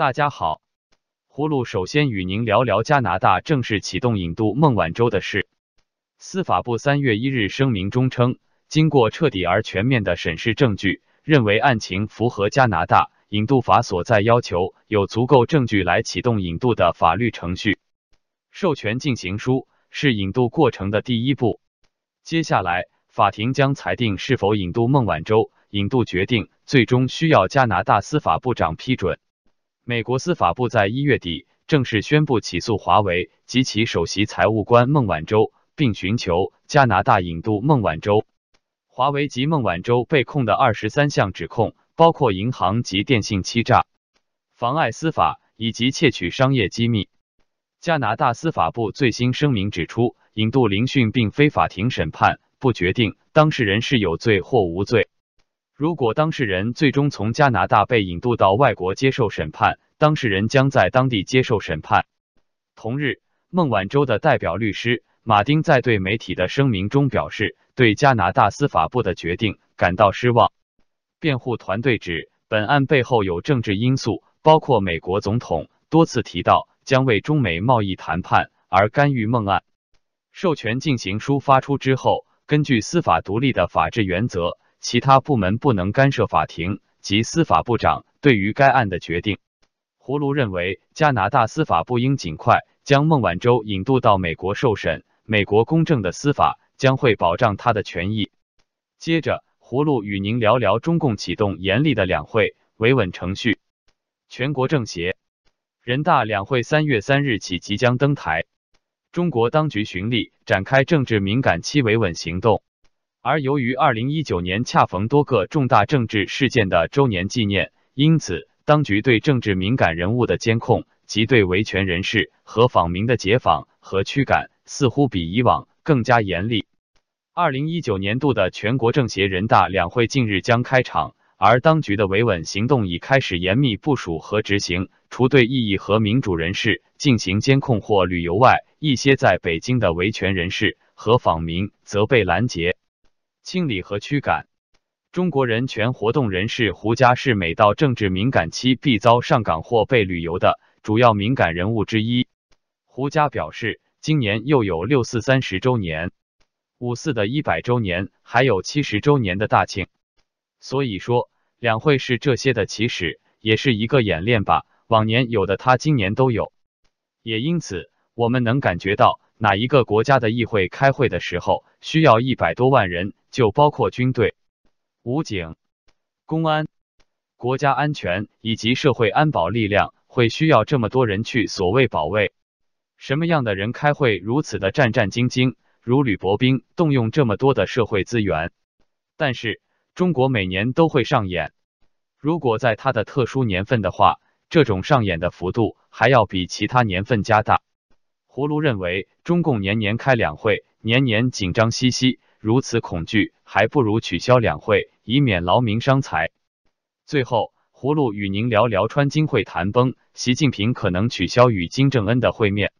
大家好，葫芦首先与您聊聊加拿大正式启动引渡孟晚舟的事。司法部三月一日声明中称，经过彻底而全面的审视证据，认为案情符合加拿大引渡法所在要求，有足够证据来启动引渡的法律程序。授权进行书是引渡过程的第一步，接下来法庭将裁定是否引渡孟晚舟。引渡决定最终需要加拿大司法部长批准。美国司法部在一月底正式宣布起诉华为及其首席财务官孟晚舟，并寻求加拿大引渡孟晚舟。华为及孟晚舟被控的二十三项指控，包括银行及电信欺诈、妨碍司法以及窃取商业机密。加拿大司法部最新声明指出，引渡聆讯并非法庭审判，不决定当事人是有罪或无罪。如果当事人最终从加拿大被引渡到外国接受审判，当事人将在当地接受审判。同日，孟晚舟的代表律师马丁在对媒体的声明中表示，对加拿大司法部的决定感到失望。辩护团队指，本案背后有政治因素，包括美国总统多次提到将为中美贸易谈判而干预孟案。授权进行书发出之后，根据司法独立的法治原则。其他部门不能干涉法庭及司法部长对于该案的决定。葫芦认为，加拿大司法部应尽快将孟晚舟引渡到美国受审，美国公正的司法将会保障他的权益。接着，葫芦与您聊聊中共启动严厉的两会维稳程序。全国政协、人大两会三月三日起即将登台，中国当局循例展开政治敏感期维稳行动。而由于二零一九年恰逢多个重大政治事件的周年纪念，因此当局对政治敏感人物的监控及对维权人士和访民的解访和驱赶，似乎比以往更加严厉。二零一九年度的全国政协、人大两会近日将开场，而当局的维稳行动已开始严密部署和执行。除对异议和民主人士进行监控或旅游外，一些在北京的维权人士和访民则被拦截。清理和驱赶。中国人权活动人士胡佳是每到政治敏感期必遭上岗或被旅游的主要敏感人物之一。胡佳表示，今年又有六四三十周年、五四的一百周年，还有七十周年的大庆。所以说，两会是这些的起始，也是一个演练吧。往年有的，他今年都有。也因此，我们能感觉到。哪一个国家的议会开会的时候需要一百多万人，就包括军队、武警、公安、国家安全以及社会安保力量，会需要这么多人去所谓保卫？什么样的人开会如此的战战兢兢，如履薄冰，动用这么多的社会资源？但是中国每年都会上演，如果在它的特殊年份的话，这种上演的幅度还要比其他年份加大。葫芦认为，中共年年开两会，年年紧张兮兮，如此恐惧，还不如取消两会，以免劳民伤财。最后，葫芦与您聊聊川金会谈崩，习近平可能取消与金正恩的会面。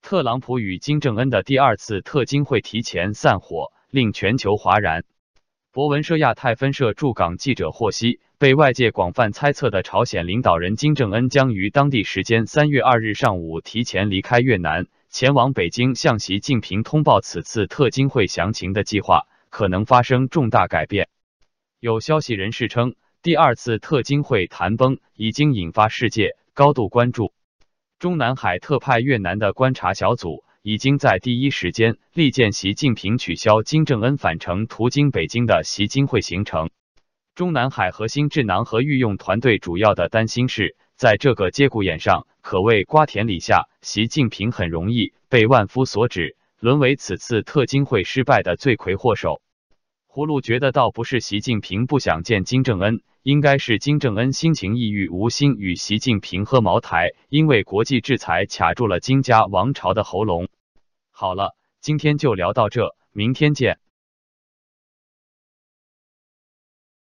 特朗普与金正恩的第二次特金会提前散伙，令全球哗然。博文社亚太分社驻港记者获悉，被外界广泛猜测的朝鲜领导人金正恩将于当地时间三月二日上午提前离开越南，前往北京向习近平通报此次特金会详情的计划可能发生重大改变。有消息人士称，第二次特金会谈崩已经引发世界高度关注。中南海特派越南的观察小组。已经在第一时间力荐习近平取消金正恩返程途经北京的习金会行程。中南海核心智囊和御用团队主要的担心是，在这个节骨眼上，可谓瓜田李下，习近平很容易被万夫所指，沦为此次特金会失败的罪魁祸首。葫芦觉得倒不是习近平不想见金正恩。应该是金正恩心情抑郁，无心与习近平喝茅台，因为国际制裁卡住了金家王朝的喉咙。好了，今天就聊到这，明天见。